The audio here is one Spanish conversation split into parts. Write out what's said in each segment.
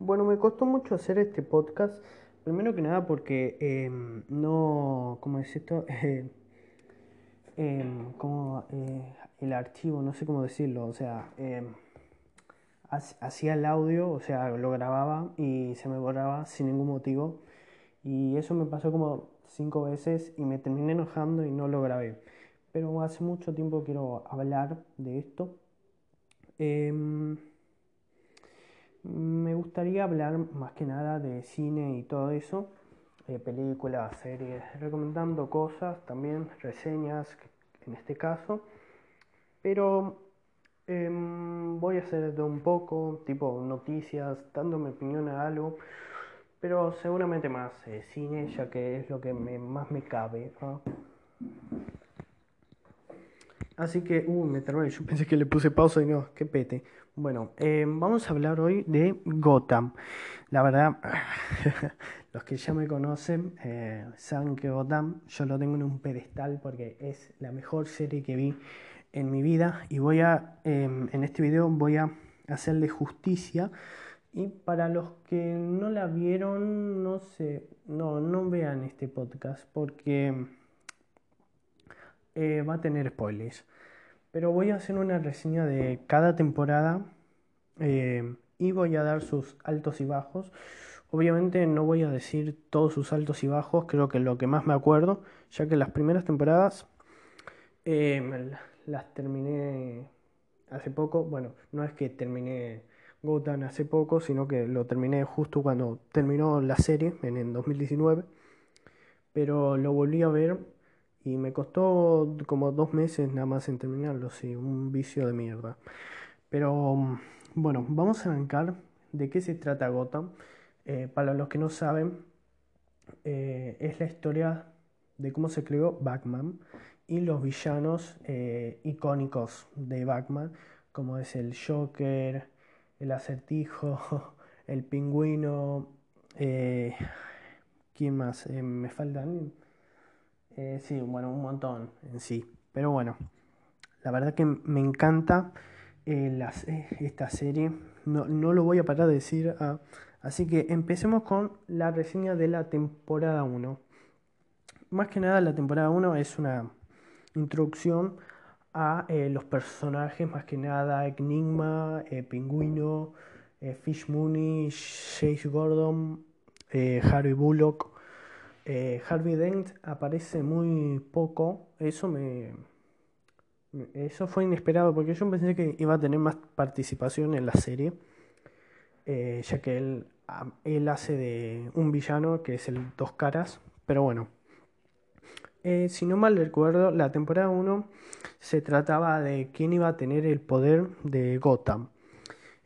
Bueno, me costó mucho hacer este podcast. Primero que nada porque em, no, ¿cómo es esto? eh, como eh, el archivo, no sé cómo decirlo, o sea, em, hacía el audio, o sea, lo grababa y se me borraba sin ningún motivo. Y eso me pasó como cinco veces y me terminé enojando y no lo grabé. Pero hace mucho tiempo quiero hablar de esto. Me gustaría hablar más que nada de cine y todo eso, eh, películas, series, recomendando cosas, también reseñas en este caso, pero em, voy a hacer de un poco, tipo noticias, dando mi opinión a algo, pero seguramente más eh, cine, ya que es lo que más me cabe. Así que, uh, me trabé, yo pensé que le puse pausa y no, qué pete. Bueno, eh, vamos a hablar hoy de Gotham. La verdad, los que ya me conocen eh, saben que Gotham yo lo tengo en un pedestal porque es la mejor serie que vi en mi vida y voy a, em, en este video voy a hacerle justicia y para los que no la vieron, no sé, no, no vean este podcast porque eh, va a tener spoilers. Pero voy a hacer una reseña de cada temporada eh, y voy a dar sus altos y bajos. Obviamente no voy a decir todos sus altos y bajos, creo que lo que más me acuerdo, ya que las primeras temporadas eh, las terminé hace poco. Bueno, no es que terminé Gotham hace poco, sino que lo terminé justo cuando terminó la serie, en el 2019. Pero lo volví a ver y me costó como dos meses nada más en terminarlo, sí, un vicio de mierda. Pero mm, bueno, vamos a arrancar de qué se trata Gotham. Eh, para los que no saben, eh, es la historia de cómo se creó Batman y los villanos eh, icónicos de Batman, como es el Joker, el acertijo, el pingüino, ¿quién más? me faltan eh, sí, bueno, un montón en sí. Pero bueno, la verdad que me encanta eh, eh, esta serie. No, lo voy a parar de decir. Ah, así que empecemos con la reseña de la temporada 1. Más que nada, la temporada 1 es una introducción a los personajes, más que nada Enigma, Pingüino, Fish Mooney, Chase Gordon, Harry Bullock. Eh, Harvey Dent aparece muy poco. Eso me. Eso fue inesperado porque yo pensé que iba a tener más participación en la serie. Eh, ya que él, él hace de un villano que es el Dos Caras. Pero bueno. Eh, si no mal recuerdo, la temporada 1 se trataba de quién iba a tener el poder de Gotham.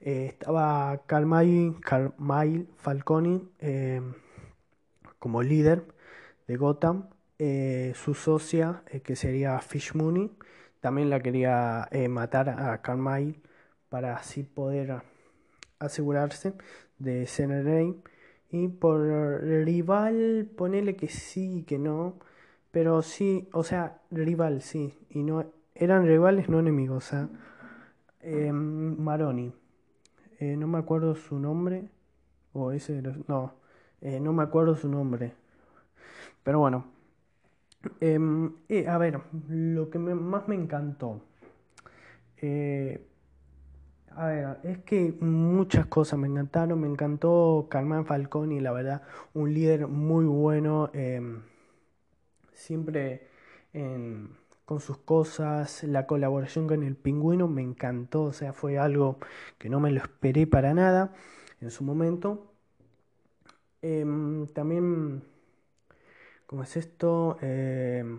estaba Carmine, Falconi como líder de Gotham. Eh, su socia, eh, que sería Fish Mooney, también la quería eh, matar a Carmine para así poder asegurarse de ser el rey. Y por rival, ponele que sí y que no. Pero sí, o sea, rival sí. Y no eran rivales, no enemigos. Maroni. no me acuerdo su nombre. O ese. No. Eh, no me acuerdo su nombre. Pero bueno. Em, eh, a ver, lo que más me encantó. Eh, a ver, es que muchas cosas me encantaron. Me encantó Carmen Falconi, la verdad, un líder muy bueno. Em, siempre con sus cosas. La colaboración con el pingüino me encantó. O sea, fue algo que no me lo esperé para nada en su momento. Em, también, ¿cómo es esto? Em,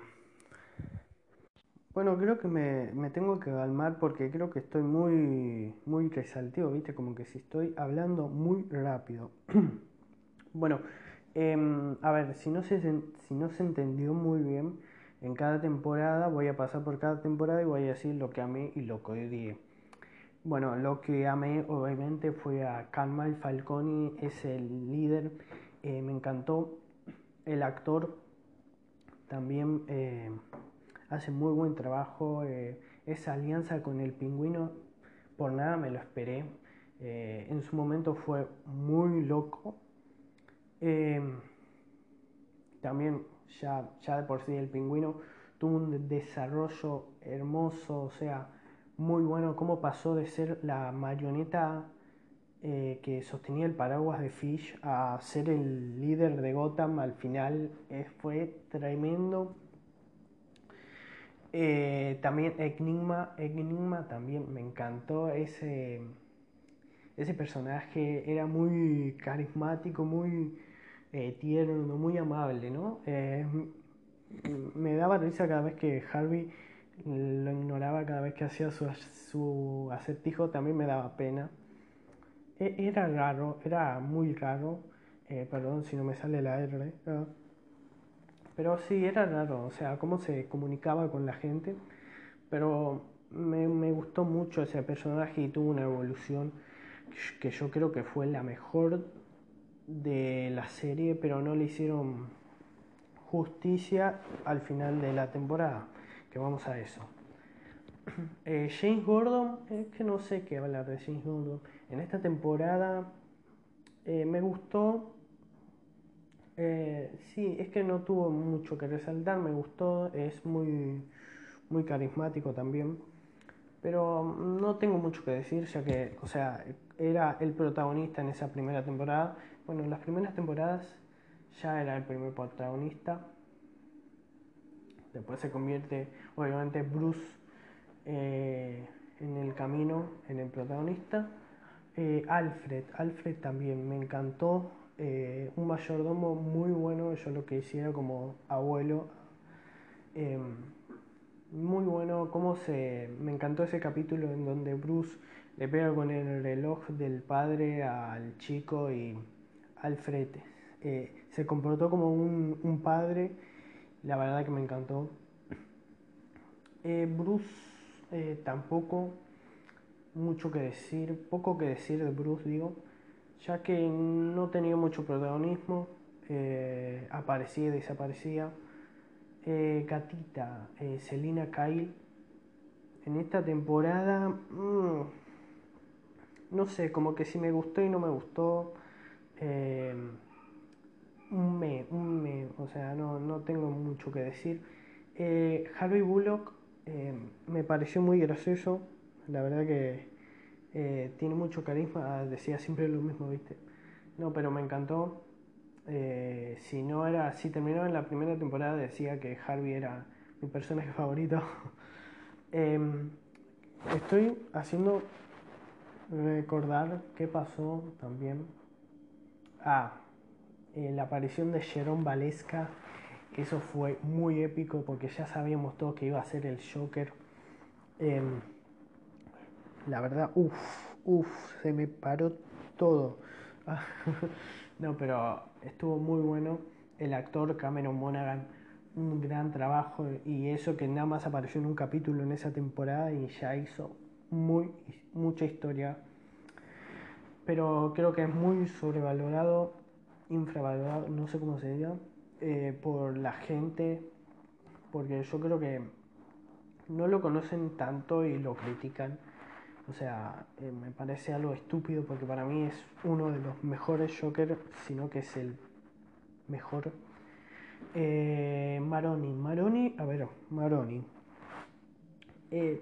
bueno, creo que me, tengo que calmar porque creo que estoy muy, muy resaltado, ¿viste? Como que si estoy hablando muy rápido. bueno, em, a ver, si no, se, si no se entendió muy bien, en cada temporada voy a pasar por cada temporada y voy a decir lo que amé y lo que odié. Bueno, lo que amé obviamente fue a Calmal Falconi, es el líder, eh, me encantó. El actor también eh, hace muy buen trabajo. Eh, esa alianza con el pingüino, por nada me lo esperé. En su momento fue muy loco. También ya, ya de por sí el pingüino tuvo un desarrollo hermoso, o sea, muy bueno, cómo pasó de ser la marioneta eh, que sostenía el paraguas de Fish a ser el líder de Gotham al final fue tremendo. también Enigma, Enigma también me encantó ese ese personaje era muy carismático, muy eh, tierno, muy amable, ¿no? Eh, me daba risa cada vez que Harvey lo ignoraba, cada vez que hacía su, su acertijo, también me daba pena. E, era raro, era muy raro, eh, perdón si no me sale la R, pero sí, era raro, o sea, cómo se comunicaba con la gente, pero me, me gustó mucho ese personaje y tuvo una evolución que yo creo que fue la mejor de la serie, pero no le hicieron justicia al final de la temporada, que vamos a eso. Eh, James Gordon, es que no sé qué hablar de James Gordon. En esta temporada eh, me gustó. Eh, sí, es que no tuvo mucho que resaltar, me gustó, es muy, muy carismático también. Pero no tengo mucho que decir, ya que, o sea, era el protagonista en esa primera temporada. Bueno, en las primeras temporadas ya era el primer protagonista. Después se convierte, obviamente, Bruce eh, en el camino, en el protagonista. Eh, Alfred, Alfred también me encantó. Eh, un mayordomo muy bueno, yo lo que hiciera como abuelo. Em, muy bueno, cómo se. Me encantó ese capítulo en donde Bruce le pega con el reloj del padre al chico y Alfred eh, se comportó como un, padre, la verdad que me encantó. Eh, Bruce eh, tampoco mucho que decir, poco que decir de Bruce digo, ya que no tenía mucho protagonismo, aparecía y desaparecía. Gatita, Selina Kyle, en esta temporada... Mm, no sé, como que si me gustó y no me gustó. Eh, un me, un me, o sea, no, no tengo mucho que decir. Eh, Harvey Bullock eh, me pareció muy gracioso, la verdad que tiene mucho carisma, decía siempre lo mismo, ¿viste? No, pero me encantó. si no era, si terminó en la primera temporada decía que Harvey era mi personaje favorito. estoy haciendo recordar qué pasó también. Ah, eh, la aparición de Jerome Valesca. Eso fue muy épico porque ya sabíamos todos que iba a ser el Joker. Em, la verdad, uff, uff, se me paró todo. no, pero estuvo muy bueno. El actor Cameron Monaghan, un gran trabajo. Y eso que nada más apareció en un capítulo en esa temporada y ya hizo muy, mucha historia, pero creo que es muy sobrevalorado, infravalorado, no sé cómo se diga, eh, por la gente, porque yo creo que no lo conocen tanto y lo critican. O sea, eh, me parece algo estúpido porque para mí es uno de los mejores Joker, sino que es el mejor. Eh, Maroni, Maroni, a ver, Maroni,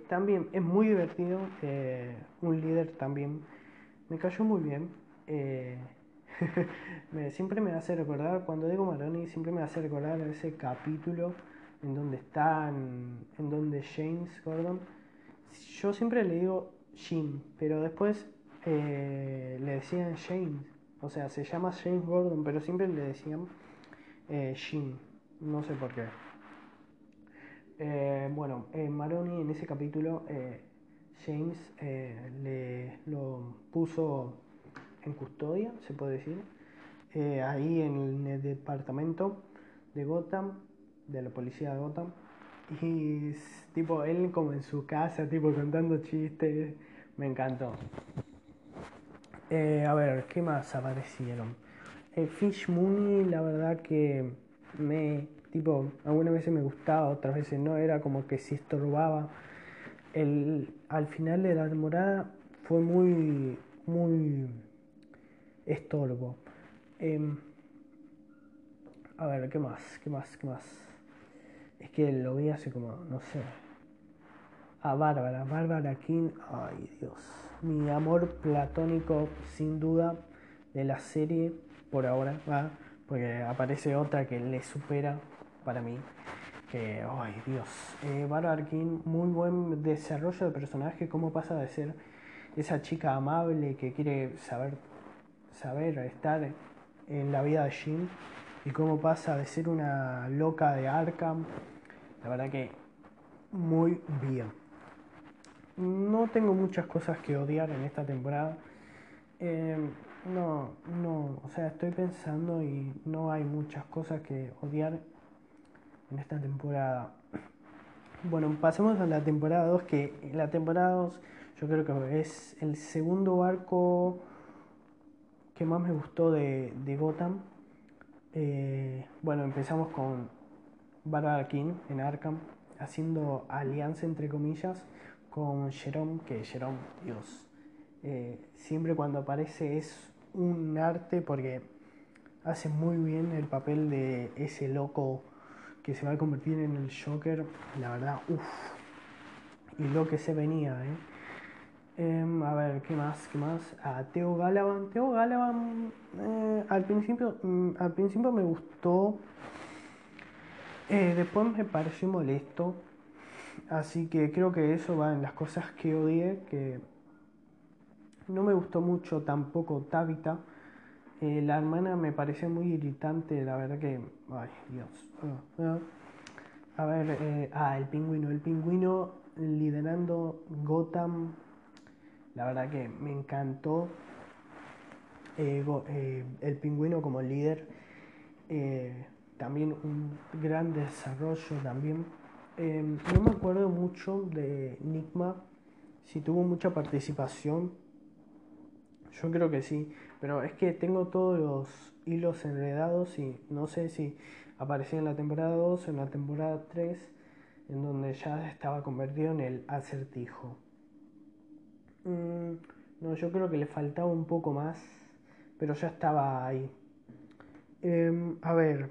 también es muy divertido, un líder también me cayó muy bien. Eh, siempre me hace recordar, cuando digo Maroni, siempre me hace recordar ese capítulo en donde están, en donde James Gordon, yo siempre le digo Jim, pero después le decían James, o sea, se llama James Gordon, pero siempre le decían Jim, no sé por qué. Eh, bueno, en Maroni en ese capítulo eh, James eh, le lo puso en custodia, se puede decir, ahí en el departamento de Gotham, de la policía de Gotham, y tipo él como en su casa, tipo contando chistes, me encantó. a ver, ¿qué más aparecieron? Fish Mooney, la verdad que me Tipo, algunas veces me gustaba, otras veces no, era como que si estorbaba. El, al final de la temporada fue muy, muy estorbo. Em, a ver, ¿qué más? ¿Qué más? ¿Qué más? Es que lo vi hace como, no sé. A Bárbara, Bárbara King, ay Dios. Mi amor platónico, sin duda, de la serie por ahora, ¿va? porque aparece otra que le supera para mí. Que, ay Dios. Eh, Bárbara King, muy buen desarrollo de personaje, cómo pasa de ser esa chica amable que quiere saber, saber estar en la vida de Jim y cómo pasa de ser una loca de Arkham. La verdad que muy bien. No tengo muchas cosas que odiar en esta temporada. Eh, no, no, o sea, estoy pensando y no hay muchas cosas que odiar en esta temporada. Bueno, pasemos a la temporada 2, que la temporada 2 yo creo que es el segundo arco que más me gustó de, de Gotham. Eh, bueno, empezamos con Barbara King en Arkham, haciendo alianza entre comillas con Jerome, que Jerome, Dios, eh, siempre cuando aparece es un arte porque hace muy bien el papel de ese loco que se va a convertir en el Joker, la verdad, uff, y lo que se venía, ¿eh? Em, a ver, ¿qué más? ¿Qué más? A Teo Galavan. Teo Galavan, eh, al, principio, mm, al principio me gustó. Eh, después me pareció molesto. Así que creo que eso va en las cosas que odié. Que no me gustó mucho tampoco Tabitha. Eh, la hermana me pareció muy irritante. La verdad que. Ay, Dios. Ah, ah. A ver, ah, el pingüino. El pingüino liderando Gotham la verdad que me encantó eh, eh, el pingüino como líder. Eh, también un gran desarrollo también. no me acuerdo mucho de Nigma, si tuvo mucha participación. Yo creo que sí, pero es que tengo todos los hilos enredados y no sé si apareció en la temporada 2 o en la temporada 3, en donde ya estaba convertido en el acertijo. Mm, no, yo creo que le faltaba un poco más, pero ya estaba ahí. Em, a ver,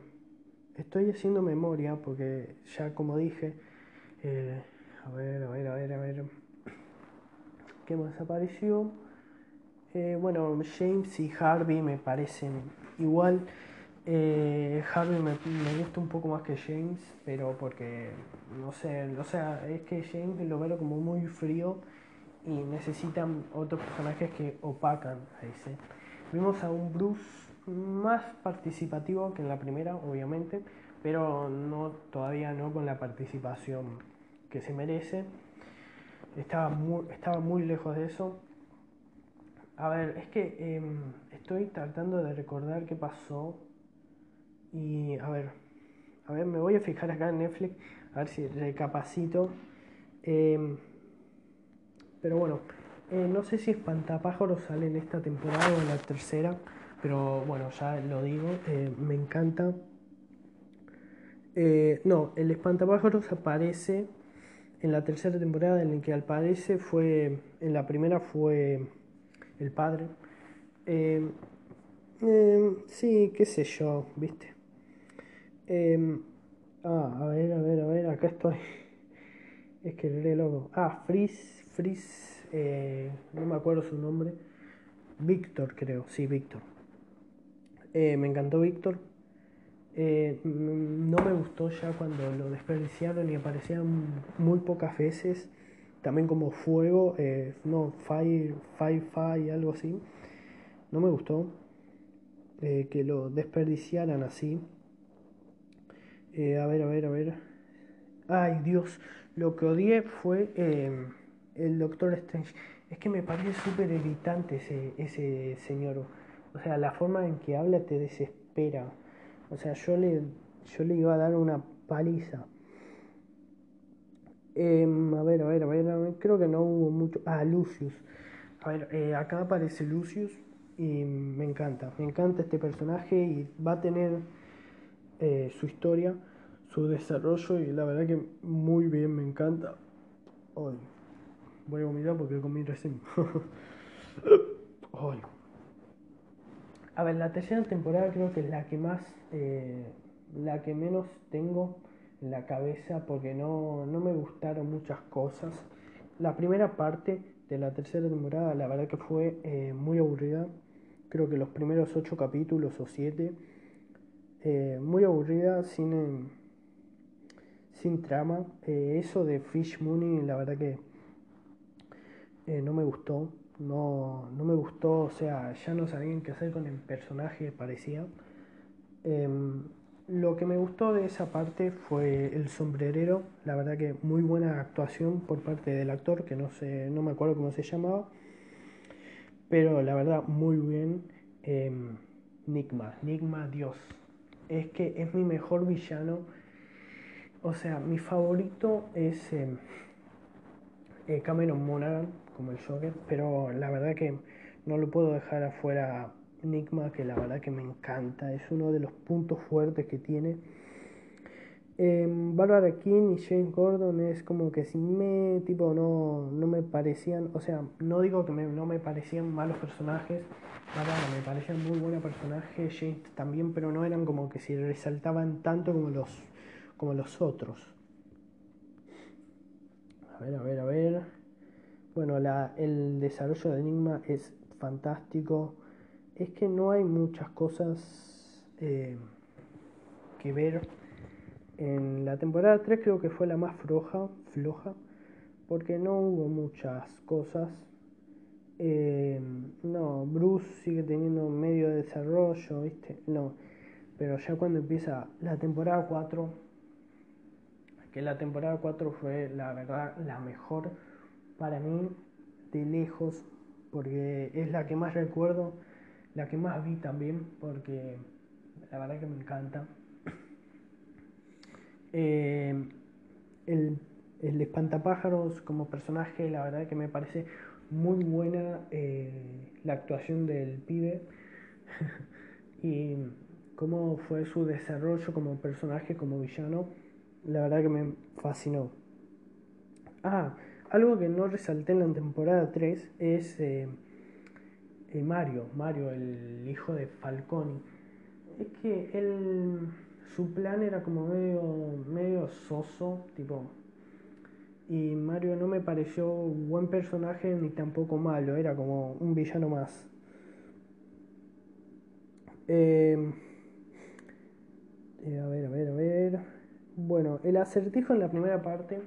estoy haciendo memoria porque ya como dije, eh, a ver, a ver, a ver, a ver, ¿qué más apareció? Eh, bueno, James y Harvey me parecen igual. Eh, Harvey me, me, gusta un poco más que James, pero porque, no sé, o sea, es que James lo veo como muy frío y necesitan otros personajes que opacan a ese. Vimos a un Bruce más participativo que en la primera, obviamente, pero no todavía no con la participación que se merece. Estaba muy, estaba muy lejos de eso. A ver, es que em, estoy tratando de recordar qué pasó. Y a ver, a ver, me voy a fijar acá en Netflix, a ver si recapacito. Eh, pero bueno, eh, no sé si Espantapájaros sale en esta temporada o en la tercera, pero bueno, ya lo digo, eh, me encanta. Eh, no, el Espantapájaros aparece en la tercera temporada, en la que aparece fue, en la primera fue el padre. sí, qué sé yo, viste. ah, a ver, a ver, a ver, acá estoy. Es que el loco. Ah, Freeze Frizz, eh, no me acuerdo su nombre, Víctor creo, sí, Víctor. Eh, me encantó Víctor. Eh, no me gustó ya cuando lo desperdiciaron y aparecían muy pocas veces. También como fuego, no, fire, fire, fire, algo así. No me gustó que lo desperdiciaran así. a ver, a ver, a ver. Ay, Dios, lo que odié fue el Doctor Strange. Es que me parece súper irritante ese, ese señor. O sea, la forma en que habla te desespera. O sea, yo le, yo le iba a dar una paliza. Em, a ver, a ver, a ver, creo que no hubo mucho. Ah, Lucius. A ver, eh, acá aparece Lucius y me encanta. Me encanta este personaje y va a tener eh, su historia, su desarrollo y la verdad que muy bien, me encanta. Hoy. Voy a vomitar porque comí recién. Hoy. A ver, la tercera temporada creo que es la que más, eh, la que menos tengo en la cabeza porque no, no me gustaron muchas cosas. La primera parte de la tercera temporada, la verdad que fue eh, muy aburrida. Creo que los primeros ocho capítulos o siete, eh, muy aburrida, sin, sin trama. eso de Fish Mooney, la verdad que no me gustó no, no me gustó, o sea, ya no sabían qué hacer con el personaje, parecía. Em, lo que me gustó de esa parte fue el sombrerero, la verdad que muy buena actuación por parte del actor, que no sé, no me acuerdo cómo se llamaba, pero la verdad muy bien. Eh, Nigma, Nigma Dios, es que es mi mejor villano, o sea, mi favorito es em, eh, Cameron Monaghan, como el Joker, pero la verdad que no lo puedo dejar afuera Enigma, que la verdad que me encanta, es uno de los puntos fuertes que tiene. Eh, Barbara King y James Gordon es como que si me tipo no, no me parecían, o sea, no digo que no me parecían malos personajes, Barbara me parecían muy buenos personajes, James también, pero no eran como que si resaltaban tanto como los como los otros. A ver, a ver, a ver. Bueno, la, el desarrollo de Enigma es fantástico. Es que no hay muchas cosas eh, que ver. En la temporada 3 creo que fue la más floja, floja porque no hubo muchas cosas. Eh, no, Bruce sigue teniendo medio desarrollo, ¿viste? No, pero ya cuando empieza la temporada 4, que la temporada 4 fue la verdad la mejor para mí de lejos, porque es la que más recuerdo, la que más vi también, porque la verdad que me encanta. Eh, el, el, espantapájaros como personaje, la verdad que me parece muy buena eh, la actuación del pibe y cómo fue su desarrollo como personaje, como villano, la verdad que me fascinó. Ah, algo que no resalté en la temporada 3 es eh, eh, Mario, Mario, el hijo de Falconi. Es que él, su plan era como medio, medio soso, tipo. Y Mario no me pareció buen personaje ni tampoco malo, era como un villano más. Eh, a ver, a ver, a ver. Bueno, el acertijo en la primera parte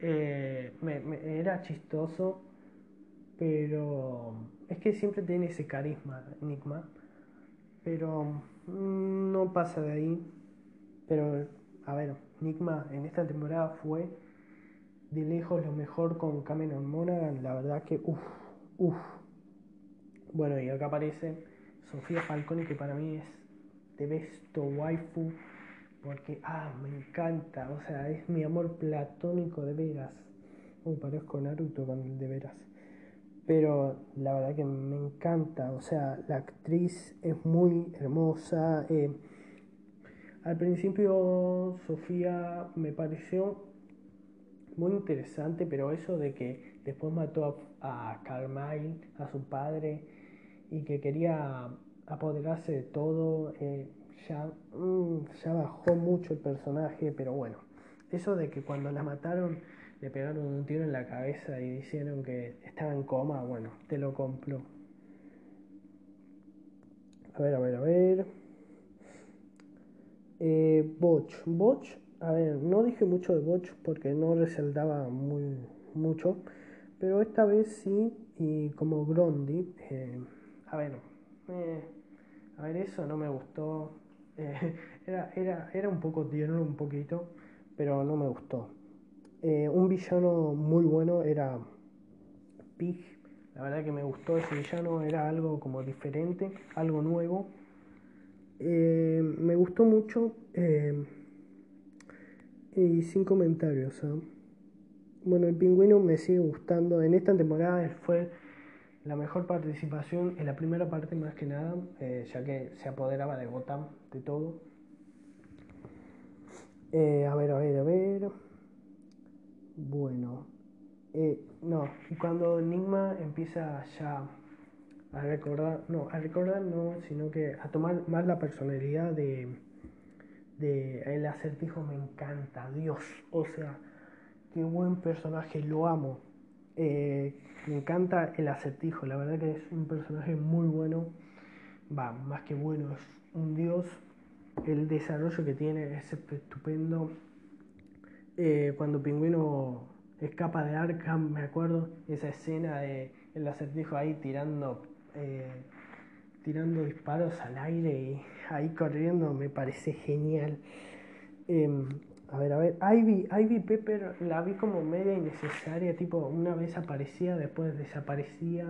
eh, me, era chistoso, pero es que siempre tiene ese carisma, Enigma, pero mm, no pasa de ahí. Pero, a ver, Enigma en esta temporada fue de lejos lo mejor con Cameron Monaghan, la verdad que, uff, uff. Bueno, y acá aparece Sofía Falcone, que para mí es de besto waifu porque, ah, me encanta, o sea, es mi amor platónico de veras. Uy, parezco Naruto con el de veras. Pero la verdad que me encanta, o sea, la actriz es muy hermosa. Eh, al principio Sofía me pareció muy interesante, pero eso de que después mató a, a Carmine, a su padre, y que quería apoderarse de todo, eh, ya, mm, ya bajó mucho el personaje, pero bueno, eso de que cuando la mataron le pegaron un tiro en la cabeza y dijeron que estaba en coma, bueno, te lo compro. A ver, a ver, a ver. Eh, Botch. Botch, a ver, no dije mucho de Botch porque no resaltaba muy mucho, pero esta vez sí, y como Grondi, eh, a ver, eh, a ver, eso no me gustó. Eh, era, era, era un poco tierno, un poquito, pero no me gustó. Eh, un villano muy bueno era Pig. La verdad que me gustó ese villano, era algo como diferente, algo nuevo. Eh, me gustó mucho y sin comentarios. ¿ah? Bueno, el pingüino me sigue gustando. En esta temporada fue la mejor participación en la primera parte más que nada, eh, ya que se apoderaba de Gotham, de todo. Eh, a ver, a ver, a ver. Bueno. Eh, no, cuando Enigma empieza ya a recordar, no, a recordar no, sino que a tomar más la personalidad de, de el acertijo me encanta, Dios, o sea, qué buen personaje, lo amo. Eh, me encanta el acertijo, la verdad que es un personaje muy bueno, va, más que bueno, es un dios, el desarrollo que tiene es estupendo. Eh, cuando Pingüino escapa de Arkham, me acuerdo, esa escena de el acertijo ahí tirando eh, tirando disparos al aire y ahí corriendo me parece genial. Em, a ver, a ver, Ivy, Ivy Pepper la vi como media innecesaria, tipo una vez aparecía, después desaparecía,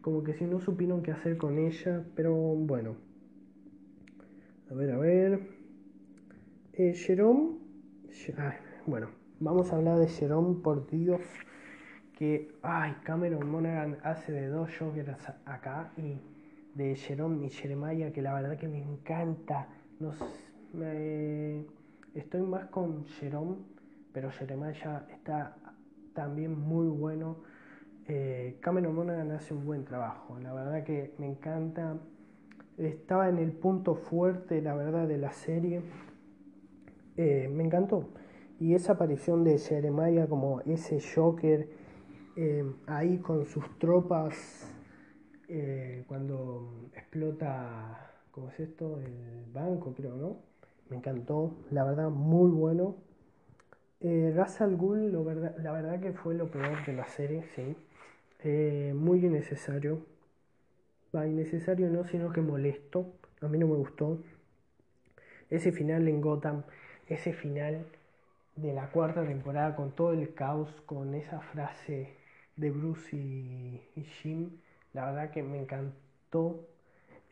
como que si no supieron qué hacer con ella, pero bueno. A ver, a ver. Eh, Jerome, bueno, vamos a hablar de Jerome, por Dios que, ay, Cameron Monaghan hace de dos Jokers acá y de Jerome y Jeremiah, que la verdad que me encanta. No estoy más con Jerome, pero Jeremiah está también muy bueno. Eh, Cameron Monaghan hace un buen trabajo, la verdad que me encanta. Estaba en el punto fuerte, la verdad, de la serie. Eh, me encantó. Y esa aparición de Jeremiah como ese Joker Em, ahí con sus tropas eh, cuando explota, ¿cómo es esto? El banco, creo, ¿no? Me encantó, la verdad, muy bueno. Eh, Russell Gould, la verdad que fue lo peor de la serie, sí. Eh, muy innecesario. Va, innecesario no, sino que molesto. A mí no me gustó. Ese final en Gotham, ese final de la cuarta temporada con todo el caos, con esa frase de Bruce y, Jim. La verdad que me encantó.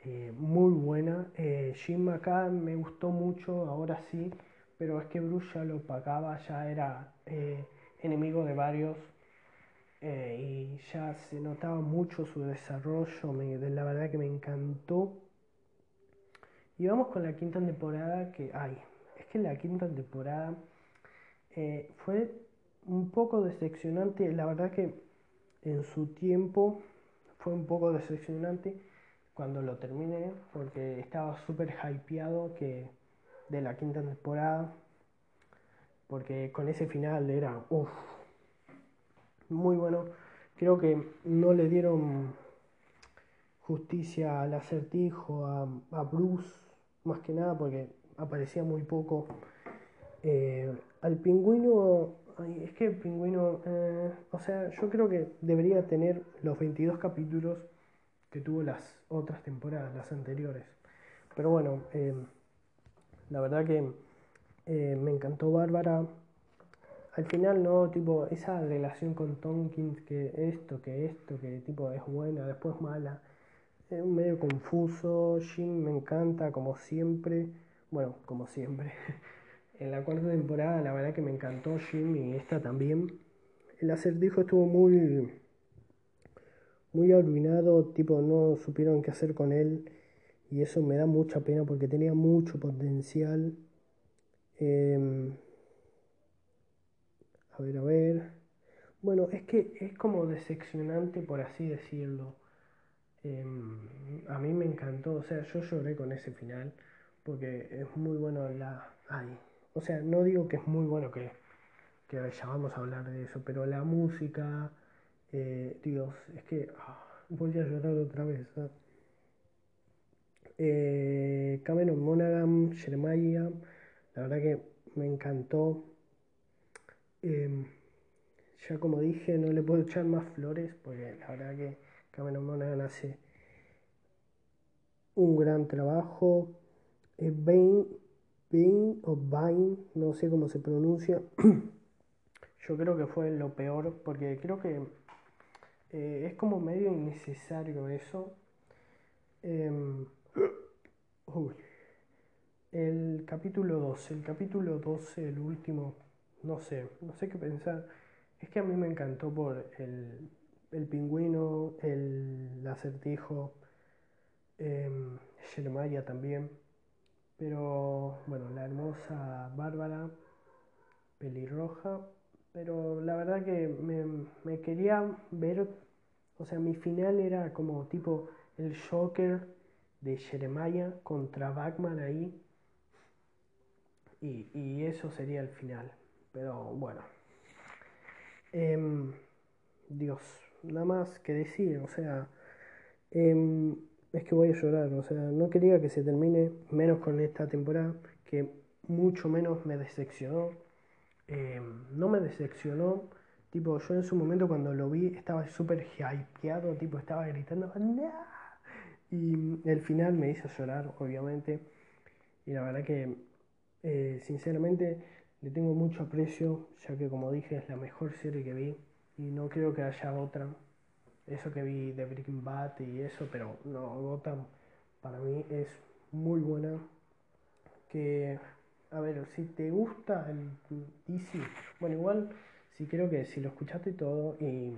Eh, muy buena. Eh, Jim acá me gustó mucho, ahora sí, pero es que Bruce ya lo pagaba, ya era eh, enemigo de varios y ya se notaba mucho su desarrollo, la verdad que me encantó. Y vamos con la quinta temporada que hay. Es que la quinta temporada fue un poco decepcionante, la verdad que en su tiempo fue un poco decepcionante cuando lo terminé porque estaba súper hypeado que de la quinta temporada porque con ese final era muy bueno. Creo que no le dieron justicia al acertijo a, a Bruce más que nada porque aparecía muy poco. Eh, al pingüino es que el pingüino, eh, o sea, yo creo que debería tener los 22 capítulos que tuvo las otras temporadas, las anteriores. Pero bueno, eh, la verdad que eh, me encantó Bárbara. Al final, no, tipo, esa relación con Tompkins, que esto, que esto, que tipo es buena, después mala. Es medio confuso. Jim me encanta, como siempre. Bueno, como siempre. En la cuarta temporada la verdad que me encantó Jim y esta también. El acertijo estuvo muy muy arruinado, tipo no supieron qué hacer con él y eso me da mucha pena porque tenía mucho potencial. Em, a ver, a ver. Bueno, es que es como decepcionante por así decirlo. Em, a mí me encantó, o sea, yo lloré con ese final porque es muy bueno la... Ay, o sea, no digo que es muy bueno que, que ya vamos a hablar de eso, pero la música, eh, Dios, es que ah, voy a llorar otra vez. ¿ah? Eh, Cameron Monaghan, Jeremiah, la verdad que me encantó. Em, ya como dije, no le puedo echar más flores, porque la verdad que Cameron Monaghan hace un gran trabajo. Eh, Vine o Vine, no sé cómo se pronuncia. Yo creo que fue lo peor porque creo que eh, es como medio innecesario eso. Em, el capítulo 12, el capítulo 12, el último, no sé, no sé qué pensar. Es que a mí me encantó por el, el pingüino, el acertijo, eh, también. Pero bueno, la hermosa Bárbara, pelirroja, pero la verdad que me, quería ver O sea, mi final era como tipo el Joker de Jeremiah contra Batman ahí. Y, y eso sería el final. Pero bueno. Em, Dios, nada más que decir, o sea, em, es que voy a llorar, o sea, no quería que se termine, menos con esta temporada, que mucho menos me decepcionó. Em, no me decepcionó, tipo, yo en su momento cuando lo vi estaba súper hypeado, tipo, estaba gritando, Y el final me hizo llorar, obviamente. Y la verdad que, eh, sinceramente, le tengo mucho aprecio, ya que como dije es la mejor serie que vi y no creo que haya otra. Eso que vi de Breaking Bad y eso, pero no, Gotham para mí es muy buena. Que, a ver, si te gusta el DC, bueno, igual, si creo que si lo escuchaste todo y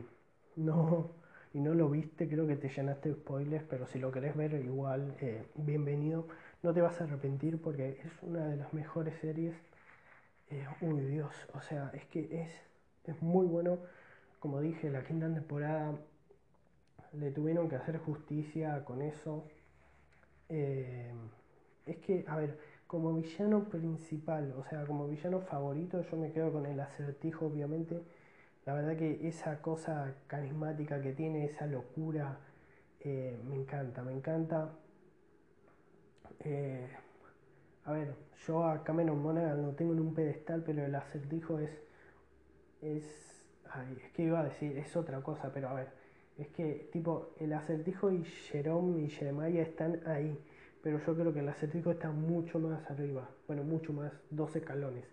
no, y no lo viste, creo que te llenaste de spoilers, pero si lo querés ver igual, eh, bienvenido. No te vas a arrepentir porque es una de las mejores series eh, uy, Dios, o sea, es que es, es muy bueno. Como dije, la quinta temporada le tuvieron que hacer justicia con eso. Eh, es que, a ver, como villano principal, o sea, como villano favorito, yo me quedo con el acertijo, obviamente. La verdad que esa cosa carismática que tiene, esa locura, eh, me encanta, me encanta. A ver, yo a Cameron Monaghan lo tengo en un pedestal, pero el acertijo es. Es. Es que iba a decir, es otra cosa, pero a ver. Es que, tipo, el acertijo y Jerome y Jeremiah están ahí. Pero yo creo que el acertijo está mucho más arriba. Bueno, mucho más, dos escalones.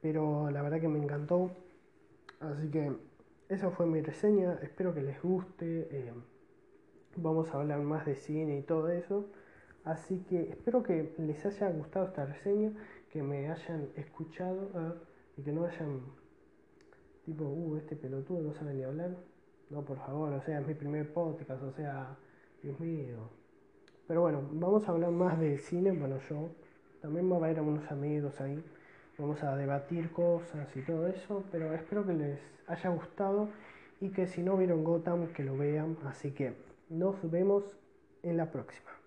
Pero la verdad que me encantó. Así que esa fue mi reseña. Espero que les guste. Eh, vamos a hablar más de cine y todo eso. Así que espero que les haya gustado esta reseña, que me hayan escuchado y que no hayan tipo, uh, este pelotudo no sabe ni hablar. No, por favor, o sea, es mi primer podcast, o sea, Dios mío. Pero bueno, vamos a hablar más de cine, bueno, yo también voy a a unos amigos ahí. Vamos a debatir cosas y todo eso, pero espero que les haya gustado y que si no vieron Gotham, que lo vean. Así que nos vemos en la próxima.